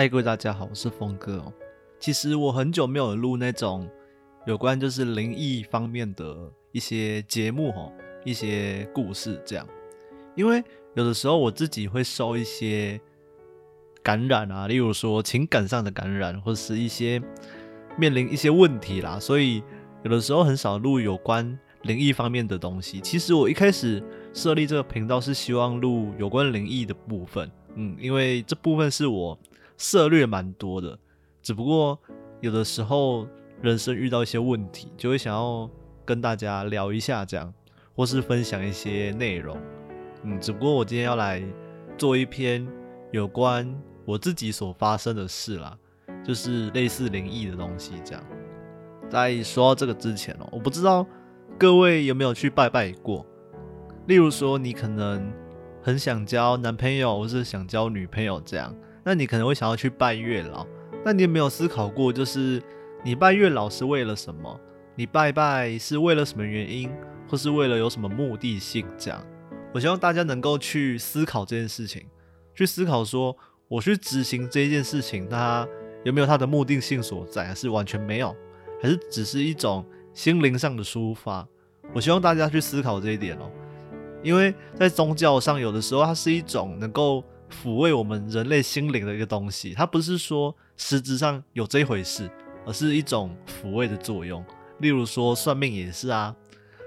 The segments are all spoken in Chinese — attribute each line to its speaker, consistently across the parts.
Speaker 1: 嗨，各位大家好，我是峰哥哦。其实我很久没有录那种有关就是灵异方面的一些节目哦，一些故事这样。因为有的时候我自己会受一些感染啊，例如说情感上的感染，或者是一些面临一些问题啦，所以有的时候很少录有关灵异方面的东西。其实我一开始设立这个频道是希望录有关灵异的部分，嗯，因为这部分是我。涉略蛮多的，只不过有的时候人生遇到一些问题，就会想要跟大家聊一下这样，或是分享一些内容。嗯，只不过我今天要来做一篇有关我自己所发生的事啦，就是类似灵异的东西这样。在说到这个之前哦，我不知道各位有没有去拜拜过，例如说你可能很想交男朋友，或是想交女朋友这样。那你可能会想要去拜月老，那你有没有思考过，就是你拜月老是为了什么？你拜拜是为了什么原因，或是为了有什么目的性？这样，我希望大家能够去思考这件事情，去思考说，我去执行这件事情，它有没有它的目的性所在，还是完全没有，还是只是一种心灵上的抒发？我希望大家去思考这一点哦，因为在宗教上，有的时候它是一种能够。抚慰我们人类心灵的一个东西，它不是说实质上有这一回事，而是一种抚慰的作用。例如说算命也是啊，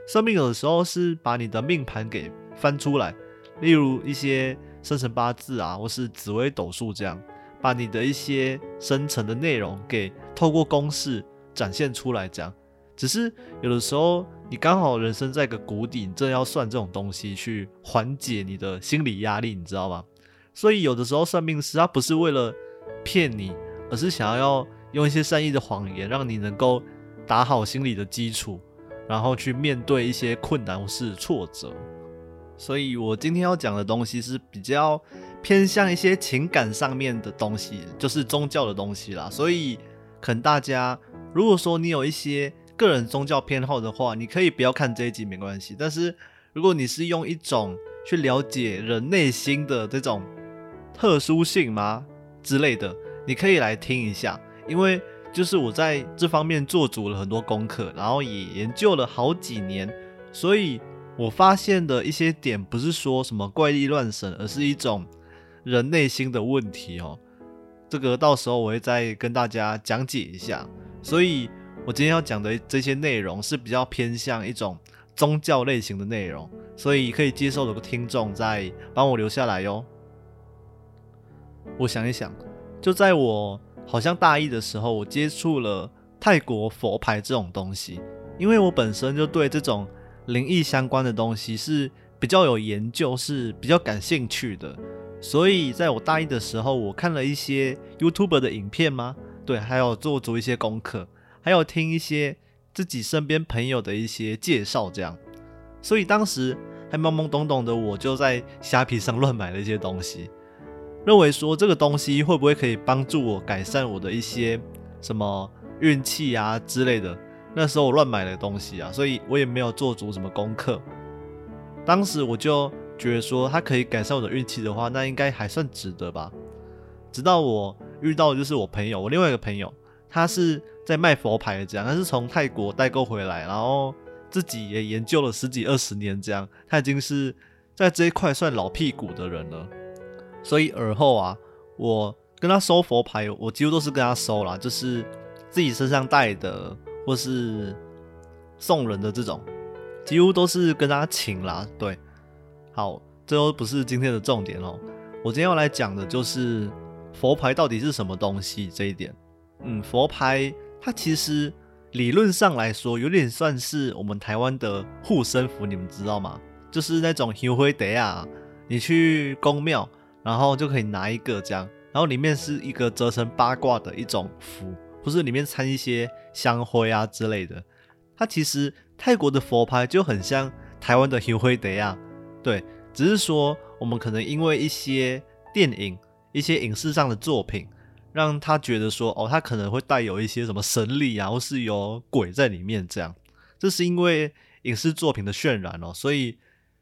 Speaker 1: 算命有的时候是把你的命盘给翻出来，例如一些生辰八字啊，或是紫微斗数这样，把你的一些生辰的内容给透过公式展现出来。这样，只是有的时候你刚好人生在一个谷底，正要算这种东西去缓解你的心理压力，你知道吗？所以有的时候算命师他不是为了骗你，而是想要用一些善意的谎言，让你能够打好心理的基础，然后去面对一些困难或是挫折。所以我今天要讲的东西是比较偏向一些情感上面的东西，就是宗教的东西啦。所以可能大家如果说你有一些个人宗教偏好的话，你可以不要看这一集没关系。但是如果你是用一种去了解人内心的这种。特殊性吗之类的，你可以来听一下，因为就是我在这方面做足了很多功课，然后也研究了好几年，所以我发现的一些点不是说什么怪力乱神，而是一种人内心的问题哦。这个到时候我会再跟大家讲解一下。所以我今天要讲的这些内容是比较偏向一种宗教类型的内容，所以可以接受的听众再帮我留下来哟。我想一想，就在我好像大一的时候，我接触了泰国佛牌这种东西，因为我本身就对这种灵异相关的东西是比较有研究，是比较感兴趣的，所以在我大一的时候，我看了一些 YouTube 的影片吗？对，还有做足一些功课，还有听一些自己身边朋友的一些介绍，这样，所以当时还懵懵懂懂的，我就在虾皮上乱买了一些东西。认为说这个东西会不会可以帮助我改善我的一些什么运气啊之类的？那时候我乱买的东西啊，所以我也没有做足什么功课。当时我就觉得说它可以改善我的运气的话，那应该还算值得吧。直到我遇到就是我朋友，我另外一个朋友，他是在卖佛牌的，这样他是从泰国代购回来，然后自己也研究了十几二十年，这样他已经是在这一块算老屁股的人了。所以耳后啊，我跟他收佛牌，我几乎都是跟他收啦，就是自己身上带的，或是送人的这种，几乎都是跟他请啦。对，好，这都不是今天的重点哦。我今天要来讲的就是佛牌到底是什么东西这一点。嗯，佛牌它其实理论上来说，有点算是我们台湾的护身符，你们知道吗？就是那种香灰袋啊，你去宫庙。然后就可以拿一个这样，然后里面是一个折成八卦的一种符，不是里面掺一些香灰啊之类的。它其实泰国的佛牌就很像台湾的香灰的呀，对，只是说我们可能因为一些电影、一些影视上的作品，让他觉得说哦，它可能会带有一些什么神力啊，或是有鬼在里面这样。这是因为影视作品的渲染哦，所以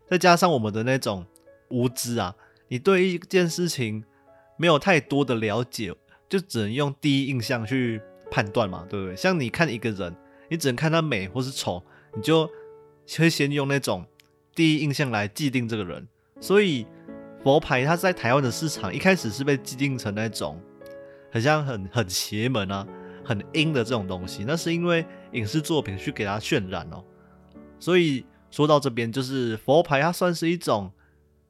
Speaker 1: 再加上我们的那种无知啊。你对一件事情没有太多的了解，就只能用第一印象去判断嘛，对不对？像你看一个人，你只能看他美或是丑，你就会先用那种第一印象来既定这个人。所以佛牌它在台湾的市场一开始是被既定成那种很像很很邪门啊、很阴的这种东西，那是因为影视作品去给它渲染哦。所以说到这边，就是佛牌它算是一种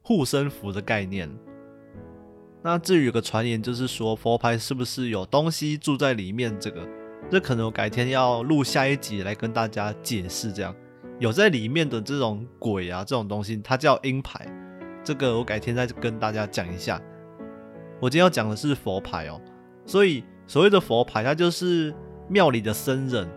Speaker 1: 护身符的概念。那至于有个传言，就是说佛牌是不是有东西住在里面？这个，这可能我改天要录下一集来跟大家解释。这样有在里面的这种鬼啊，这种东西，它叫阴牌。这个我改天再跟大家讲一下。我今天要讲的是佛牌哦，所以所谓的佛牌，它就是庙里的僧人、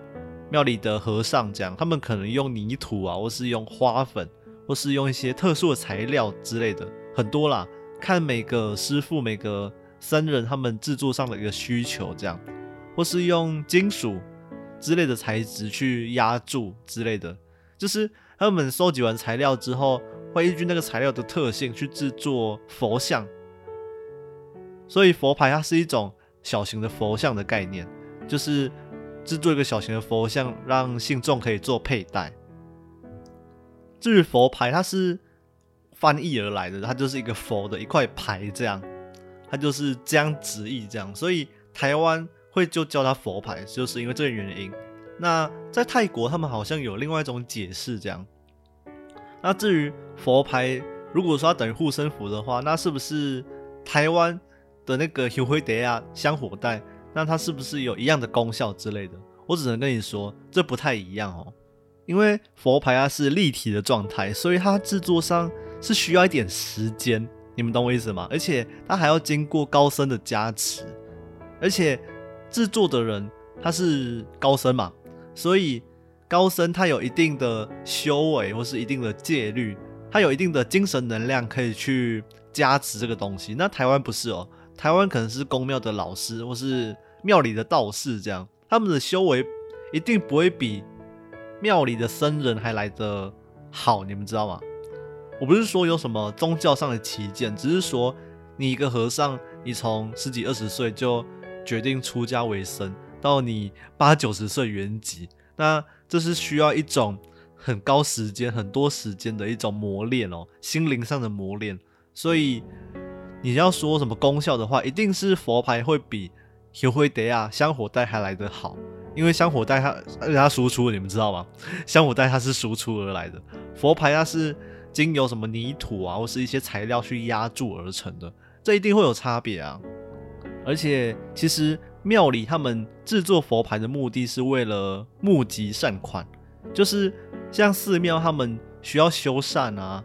Speaker 1: 庙里的和尚这样，他们可能用泥土啊，或是用花粉，或是用一些特殊的材料之类的，很多啦。看每个师傅、每个僧人他们制作上的一个需求，这样，或是用金属之类的材质去压铸之类的，就是他们收集完材料之后，会依据那个材料的特性去制作佛像。所以佛牌它是一种小型的佛像的概念，就是制作一个小型的佛像，让信众可以做佩戴。至于佛牌，它是。翻译而来的，它就是一个佛的一块牌，这样，它就是这样直译这样，所以台湾会就叫它佛牌，就是因为这个原因。那在泰国，他们好像有另外一种解释，这样。那至于佛牌，如果说它等于护身符的话，那是不是台湾的那个修灰蝶啊香火袋，那它是不是有一样的功效之类的？我只能跟你说，这不太一样哦，因为佛牌它是立体的状态，所以它制作上。是需要一点时间，你们懂我意思吗？而且它还要经过高僧的加持，而且制作的人他是高僧嘛，所以高僧他有一定的修为或是一定的戒律，他有一定的精神能量可以去加持这个东西。那台湾不是哦，台湾可能是宫庙的老师或是庙里的道士这样，他们的修为一定不会比庙里的僧人还来得好，你们知道吗？我不是说有什么宗教上的旗舰，只是说你一个和尚，你从十几二十岁就决定出家为僧，到你八九十岁圆寂，那这是需要一种很高时间、很多时间的一种磨练哦，心灵上的磨练。所以你要说什么功效的话，一定是佛牌会比油灰德亚香火袋还来得好，因为香火袋它它输出，你们知道吗？香火袋它是输出而来的，佛牌它是。经由什么泥土啊，或是一些材料去压铸而成的，这一定会有差别啊！而且，其实庙里他们制作佛牌的目的是为了募集善款，就是像寺庙他们需要修缮啊，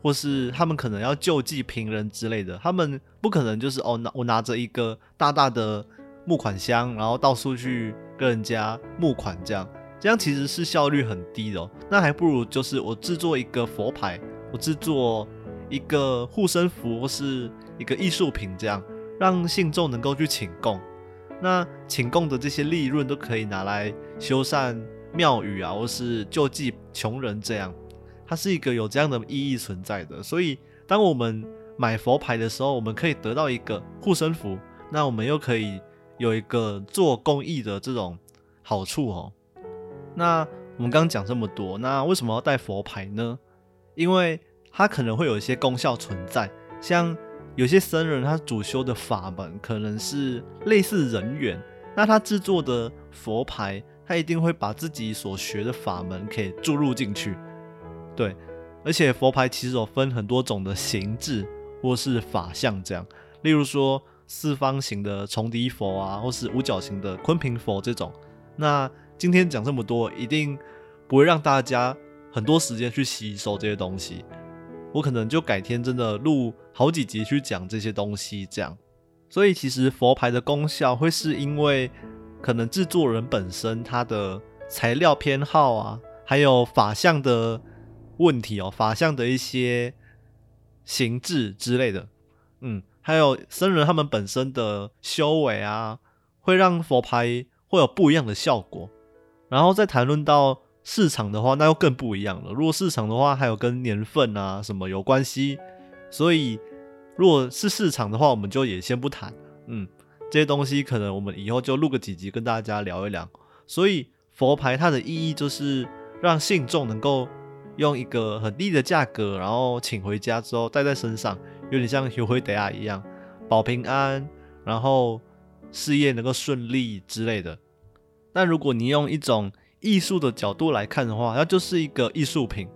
Speaker 1: 或是他们可能要救济贫人之类的，他们不可能就是哦拿我拿着一个大大的募款箱，然后到处去跟人家募款这样。这样其实是效率很低的，那还不如就是我制作一个佛牌，我制作一个护身符或是一个艺术品，这样让信众能够去请供，那请供的这些利润都可以拿来修缮庙宇啊，或是救济穷人，这样它是一个有这样的意义存在的。所以当我们买佛牌的时候，我们可以得到一个护身符，那我们又可以有一个做公益的这种好处哦。那我们刚刚讲这么多，那为什么要带佛牌呢？因为它可能会有一些功效存在，像有些僧人他主修的法门可能是类似人缘，那他制作的佛牌，他一定会把自己所学的法门可以注入进去。对，而且佛牌其实有分很多种的形制或是法相，这样，例如说四方形的重底佛啊，或是五角形的坤平佛这种，那。今天讲这么多，一定不会让大家很多时间去吸收这些东西。我可能就改天真的录好几集去讲这些东西，这样。所以其实佛牌的功效会是因为可能制作人本身他的材料偏好啊，还有法相的问题哦，法相的一些形制之类的，嗯，还有僧人他们本身的修为啊，会让佛牌会有不一样的效果。然后再谈论到市场的话，那又更不一样了。如果市场的话，还有跟年份啊什么有关系，所以如果是市场的话，我们就也先不谈。嗯，这些东西可能我们以后就录个几集跟大家聊一聊。所以佛牌它的意义就是让信众能够用一个很低的价格，然后请回家之后带在身上，有点像修回德亚一样，保平安，然后事业能够顺利之类的。但如果你用一种艺术的角度来看的话，它就是一个艺术品，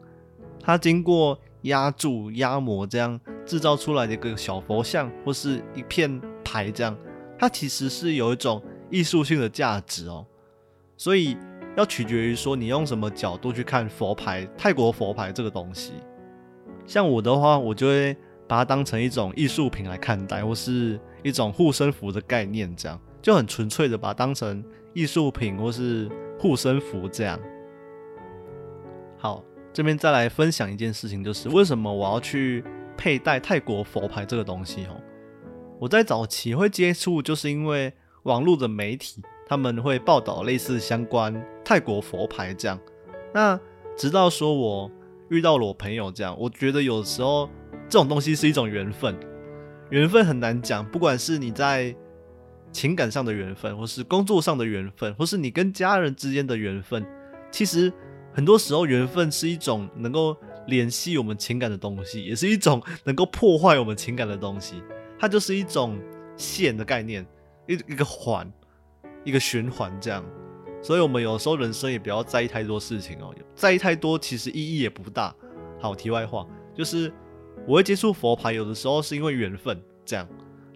Speaker 1: 它经过压铸、压模这样制造出来的一个小佛像或是一片牌，这样它其实是有一种艺术性的价值哦。所以要取决于说你用什么角度去看佛牌，泰国佛牌这个东西。像我的话，我就会把它当成一种艺术品来看待，或是一种护身符的概念，这样就很纯粹的把它当成艺术品或是护身符这样。好，这边再来分享一件事情，就是为什么我要去佩戴泰国佛牌这个东西哦？我在早期会接触，就是因为网络的媒体。他们会报道类似相关泰国佛牌这样，那直到说我遇到了我朋友这样，我觉得有时候这种东西是一种缘分，缘分很难讲，不管是你在情感上的缘分，或是工作上的缘分，或是你跟家人之间的缘分，其实很多时候缘分是一种能够联系我们情感的东西，也是一种能够破坏我们情感的东西，它就是一种线的概念，一一个环。一个循环这样，所以我们有时候人生也不要在意太多事情哦，在意太多其实意义也不大。好，题外话就是我会接触佛牌，有的时候是因为缘分这样，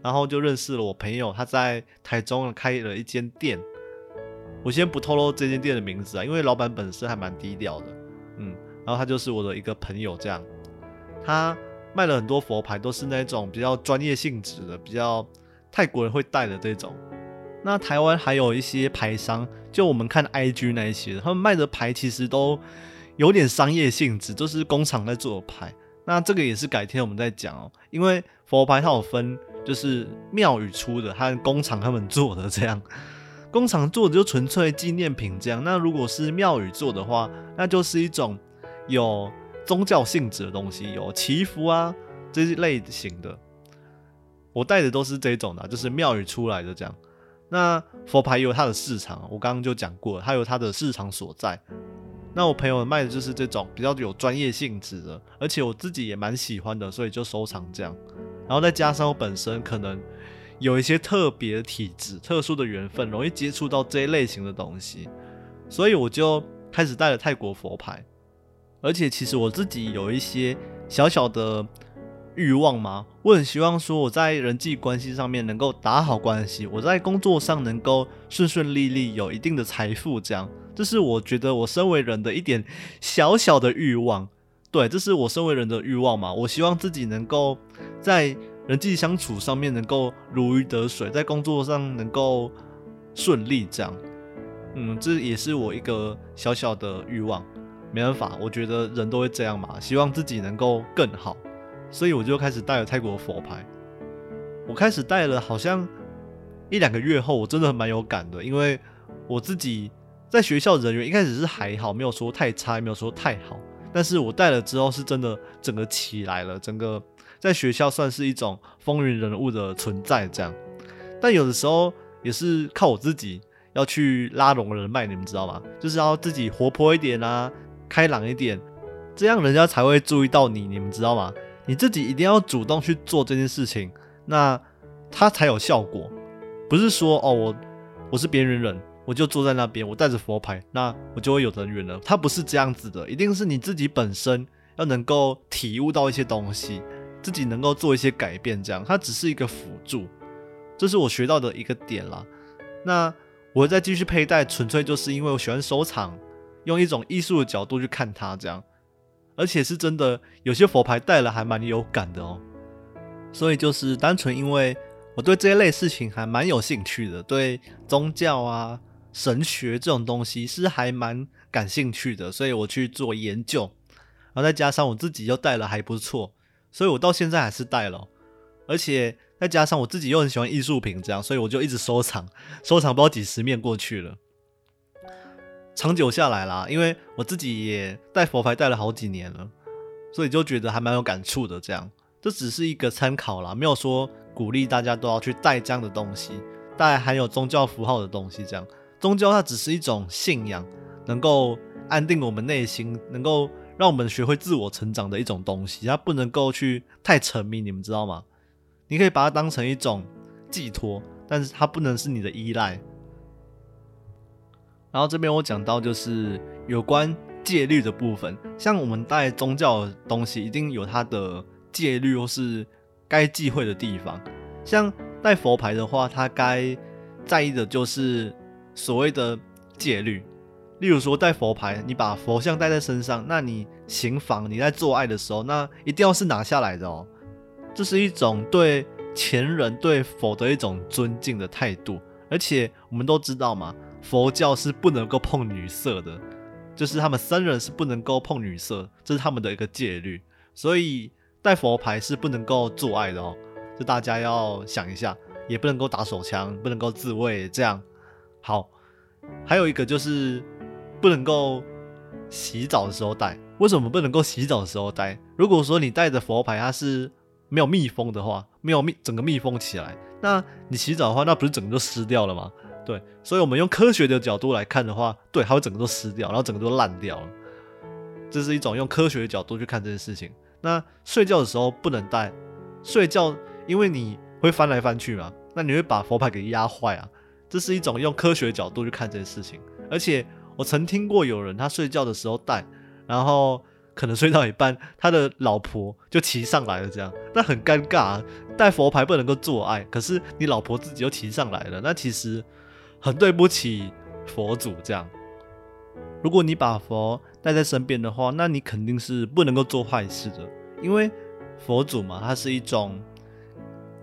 Speaker 1: 然后就认识了我朋友，他在台中开了一间店。我先不透露这间店的名字啊，因为老板本身还蛮低调的，嗯，然后他就是我的一个朋友这样，他卖了很多佛牌，都是那种比较专业性质的，比较泰国人会戴的这种。那台湾还有一些牌商，就我们看 IG 那一些，他们卖的牌其实都有点商业性质，都是工厂在做的牌。那这个也是改天我们再讲哦，因为佛牌它有分，就是庙宇出的，和工厂他们做的这样。工厂做的就纯粹纪念品这样。那如果是庙宇做的话，那就是一种有宗教性质的东西，有祈福啊这些类型的。我带的都是这种的，就是庙宇出来的这样。那佛牌有它的市场，我刚刚就讲过，它有它的市场所在。那我朋友卖的就是这种比较有专业性质的，而且我自己也蛮喜欢的，所以就收藏这样。然后再加上我本身可能有一些特别的体质、特殊的缘分，容易接触到这一类型的东西，所以我就开始带了泰国佛牌。而且其实我自己有一些小小的。欲望吗？我很希望说我在人际关系上面能够打好关系，我在工作上能够顺顺利利，有一定的财富，这样，这是我觉得我身为人的一点小小的欲望。对，这是我身为人的欲望嘛。我希望自己能够在人际相处上面能够如鱼得水，在工作上能够顺利，这样。嗯，这也是我一个小小的欲望。没办法，我觉得人都会这样嘛，希望自己能够更好。所以我就开始带了泰国佛牌。我开始带了，好像一两个月后，我真的蛮有感的，因为我自己在学校人缘一开始是还好，没有说太差，也没有说太好。但是我带了之后，是真的整个起来了，整个在学校算是一种风云人物的存在这样。但有的时候也是靠我自己要去拉拢人脉，你们知道吗？就是要自己活泼一点啊，开朗一点，这样人家才会注意到你，你们知道吗？你自己一定要主动去做这件事情，那它才有效果。不是说哦，我我是边缘人，我就坐在那边，我带着佛牌，那我就会有人缘了。它不是这样子的，一定是你自己本身要能够体悟到一些东西，自己能够做一些改变，这样它只是一个辅助。这是我学到的一个点啦。那我再继续佩戴，纯粹就是因为我喜欢收藏，用一种艺术的角度去看它，这样。而且是真的，有些佛牌戴了还蛮有感的哦。所以就是单纯因为我对这一类事情还蛮有兴趣的，对宗教啊、神学这种东西是还蛮感兴趣的，所以我去做研究。然后再加上我自己又戴了还不错，所以我到现在还是戴了。而且再加上我自己又很喜欢艺术品，这样，所以我就一直收藏，收藏不知道几十面过去了。长久下来啦，因为我自己也带佛牌带了好几年了，所以就觉得还蛮有感触的。这样，这只是一个参考啦，没有说鼓励大家都要去带这样的东西。带含有宗教符号的东西。这样，宗教它只是一种信仰，能够安定我们内心，能够让我们学会自我成长的一种东西。它不能够去太沉迷，你们知道吗？你可以把它当成一种寄托，但是它不能是你的依赖。然后这边我讲到就是有关戒律的部分，像我们带宗教的东西，一定有它的戒律或是该忌讳的地方。像带佛牌的话，它该在意的就是所谓的戒律。例如说带佛牌，你把佛像带在身上，那你行房，你在做爱的时候，那一定要是拿下来的哦。这是一种对前人对佛的一种尊敬的态度，而且我们都知道嘛，佛教是不能够碰女色的，就是他们僧人是不能够碰女色，这是他们的一个戒律，所以带佛牌是不能够做爱的哦，这大家要想一下，也不能够打手枪，不能够自卫，这样。好。还有一个就是不能够洗澡的时候带，为什么不能够洗澡的时候带？如果说你带着佛牌，它是没有密封的话，没有密整个密封起来，那你洗澡的话，那不是整个都湿掉了吗？对，所以我们用科学的角度来看的话，对，它会整个都湿掉，然后整个都烂掉了。这是一种用科学的角度去看这件事情。那睡觉的时候不能带，睡觉因为你会翻来翻去嘛，那你会把佛牌给压坏啊。这是一种用科学角度去看这件事情。而且我曾听过有人他睡觉的时候带，然后。可能睡到一半，他的老婆就骑上来了，这样那很尴尬。带佛牌不能够做爱，可是你老婆自己又骑上来了，那其实很对不起佛祖。这样，如果你把佛带在身边的话，那你肯定是不能够做坏事的，因为佛祖嘛，它是一种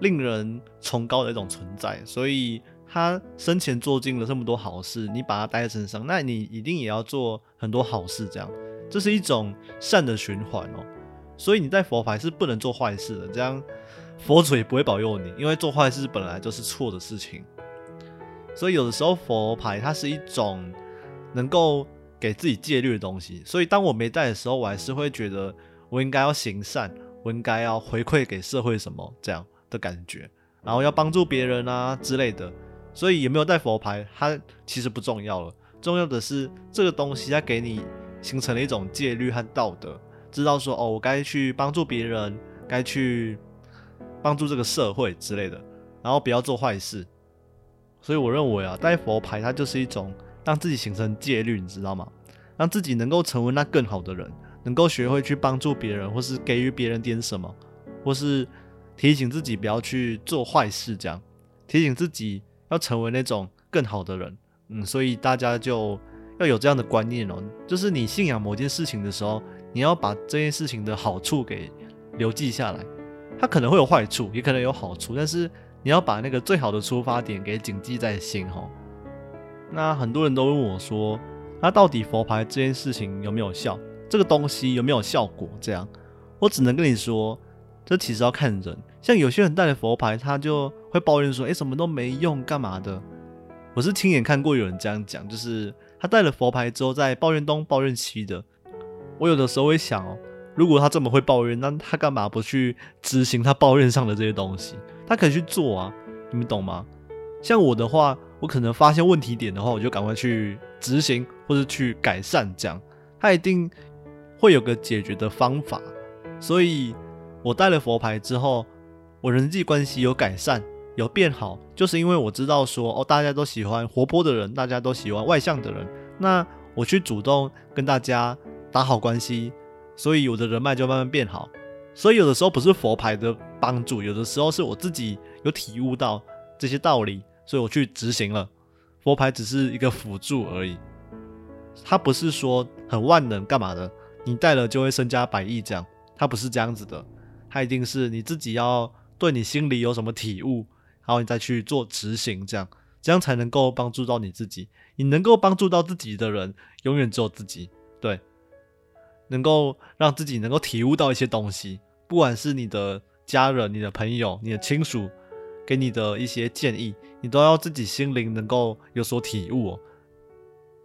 Speaker 1: 令人崇高的一种存在，所以他生前做尽了这么多好事，你把它带在身上，那你一定也要做很多好事，这样。这是一种善的循环哦，所以你在佛牌是不能做坏事的，这样佛祖也不会保佑你，因为做坏事本来就是错的事情。所以有的时候佛牌它是一种能够给自己戒律的东西，所以当我没带的时候，我还是会觉得我应该要行善，我应该要回馈给社会什么这样的感觉，然后要帮助别人啊之类的。所以有没有带佛牌，它其实不重要了，重要的是这个东西它给你。形成了一种戒律和道德，知道说哦，我该去帮助别人，该去帮助这个社会之类的，然后不要做坏事。所以我认为啊，带佛牌它就是一种让自己形成戒律，你知道吗？让自己能够成为那更好的人，能够学会去帮助别人，或是给予别人点什么，或是提醒自己不要去做坏事，这样提醒自己要成为那种更好的人。嗯，所以大家就。要有这样的观念哦，就是你信仰某件事情的时候，你要把这件事情的好处给留记下来。它可能会有坏处，也可能有好处，但是你要把那个最好的出发点给谨记在心哈。那很多人都问我说，那到底佛牌这件事情有没有效？这个东西有没有效果？这样，我只能跟你说，这其实要看人。像有些人带了佛牌，他就会抱怨说，诶，什么都没用，干嘛的？我是亲眼看过有人这样讲，就是。他带了佛牌之后，在抱怨东抱怨西的。我有的时候会想哦，如果他这么会抱怨，那他干嘛不去执行他抱怨上的这些东西？他可以去做啊，你们懂吗？像我的话，我可能发现问题点的话，我就赶快去执行或者去改善，这样他一定会有个解决的方法。所以，我带了佛牌之后，我人际关系有改善。有变好，就是因为我知道说哦，大家都喜欢活泼的人，大家都喜欢外向的人，那我去主动跟大家打好关系，所以我的人脉就慢慢变好。所以有的时候不是佛牌的帮助，有的时候是我自己有体悟到这些道理，所以我去执行了。佛牌只是一个辅助而已，它不是说很万能干嘛的，你带了就会身家百亿这样，它不是这样子的，它一定是你自己要对你心里有什么体悟。然后你再去做执行，这样这样才能够帮助到你自己。你能够帮助到自己的人，永远只有自己。对，能够让自己能够体悟到一些东西，不管是你的家人、你的朋友、你的亲属给你的一些建议，你都要自己心灵能够有所体悟。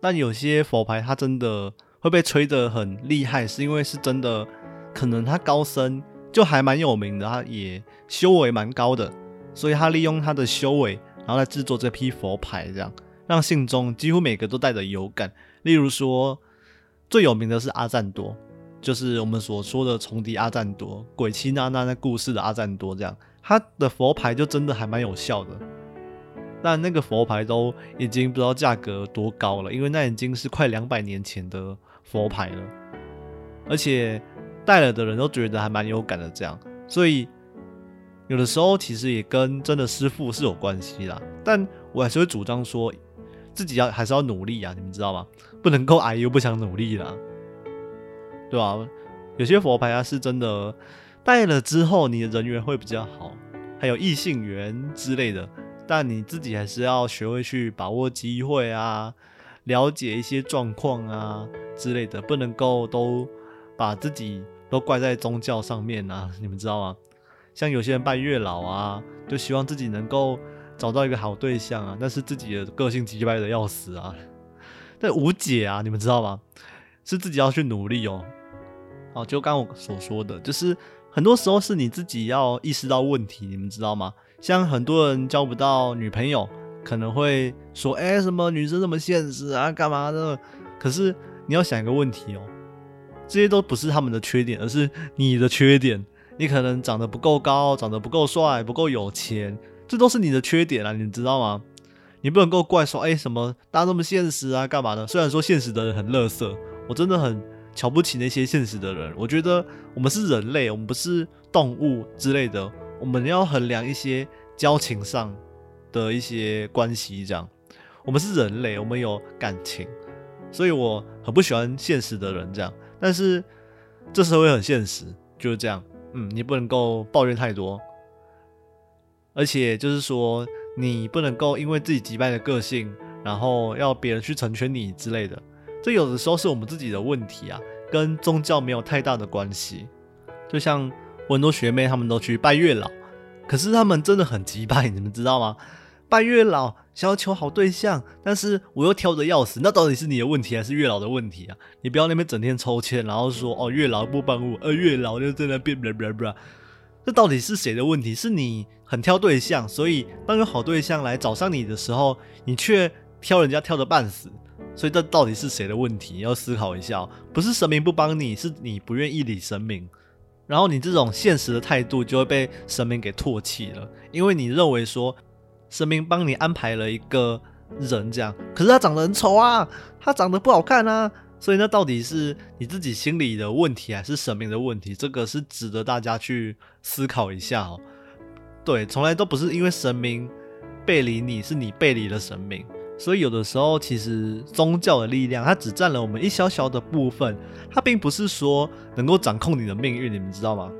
Speaker 1: 但有些佛牌它真的会被吹得很厉害，是因为是真的，可能它高深就还蛮有名的，他也修为蛮高的。所以他利用他的修为然后来制作这批佛牌，这样让信中几乎每个都带着有感。例如说，最有名的是阿赞多，就是我们所说的重敌阿赞多，鬼妻娜娜那故事的阿赞多，这样他的佛牌就真的还蛮有效的。但那个佛牌都已经不知道价格多高了，因为那已经是快两百年前的佛牌了，而且带了的人都觉得还蛮有感的，这样，所以。有的时候其实也跟真的师傅是有关系啦，但我还是会主张说，自己要还是要努力啊，你们知道吗？不能够矮又不想努力啦，对吧？有些佛牌啊是真的带了之后，你的人缘会比较好，还有异性缘之类的，但你自己还是要学会去把握机会啊，了解一些状况啊之类的，不能够都把自己都怪在宗教上面啊，你们知道吗？像有些人拜月老啊，就希望自己能够找到一个好对象啊，但是自己的个性急败的要死啊，但无解啊，你们知道吗？是自己要去努力哦。好，就刚我所说的，就是很多时候是你自己要意识到问题，你们知道吗？像很多人交不到女朋友，可能会说，哎，什么女生这么现实啊，干嘛的？可是你要想一个问题哦，这些都不是他们的缺点，而是你的缺点。你可能长得不够高，长得不够帅，不够有钱，这都是你的缺点啊，你知道吗？你不能够怪说，哎，什么大家那么现实啊，干嘛的？虽然说现实的人很乐色，我真的很瞧不起那些现实的人。我觉得我们是人类，我们不是动物之类的，我们要衡量一些交情上的一些关系，这样。我们是人类，我们有感情，所以我很不喜欢现实的人这样。但是这社会很现实，就是这样。嗯，你不能够抱怨太多，而且就是说，你不能够因为自己击败的个性，然后要别人去成全你之类的。这有的时候是我们自己的问题啊，跟宗教没有太大的关系。就像我很多学妹，她们都去拜月老，可是她们真的很击败，你们知道吗？拜月老想要求好对象，但是我又挑的要死，那到底是你的问题还是月老的问题啊？你不要那边整天抽签，然后说哦月老不帮我，呃月老就在那边，这到底是谁的问题？是你很挑对象，所以当有好对象来找上你的时候，你却挑人家挑的半死，所以这到底是谁的问题？要思考一下，不是神明不帮你，是你不愿意理神明，然后你这种现实的态度就会被神明给唾弃了，因为你认为说。神明帮你安排了一个人，这样，可是他长得很丑啊，他长得不好看啊，所以那到底是你自己心里的问题，还是神明的问题？这个是值得大家去思考一下哦。对，从来都不是因为神明背离你，是你背离了神明。所以有的时候，其实宗教的力量，它只占了我们一小小的部分，它并不是说能够掌控你的命运，你们知道吗？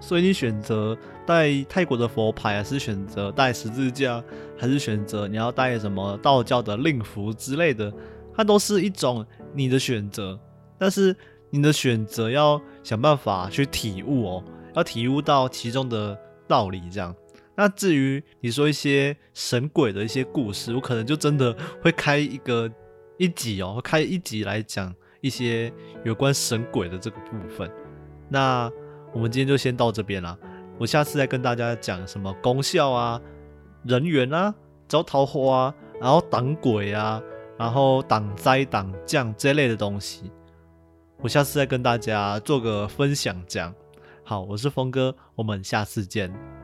Speaker 1: 所以你选择带泰国的佛牌，还是选择带十字架，还是选择你要带什么道教的令符之类的，它都是一种你的选择。但是你的选择要想办法去体悟哦，要体悟到其中的道理。这样，那至于你说一些神鬼的一些故事，我可能就真的会开一个一集哦，开一集来讲一些有关神鬼的这个部分。那。我们今天就先到这边啦，我下次再跟大家讲什么功效啊、人缘啊、招桃花啊，然后挡鬼啊，然后挡灾挡降这类的东西，我下次再跟大家做个分享。这样好，我是峰哥，我们下次见。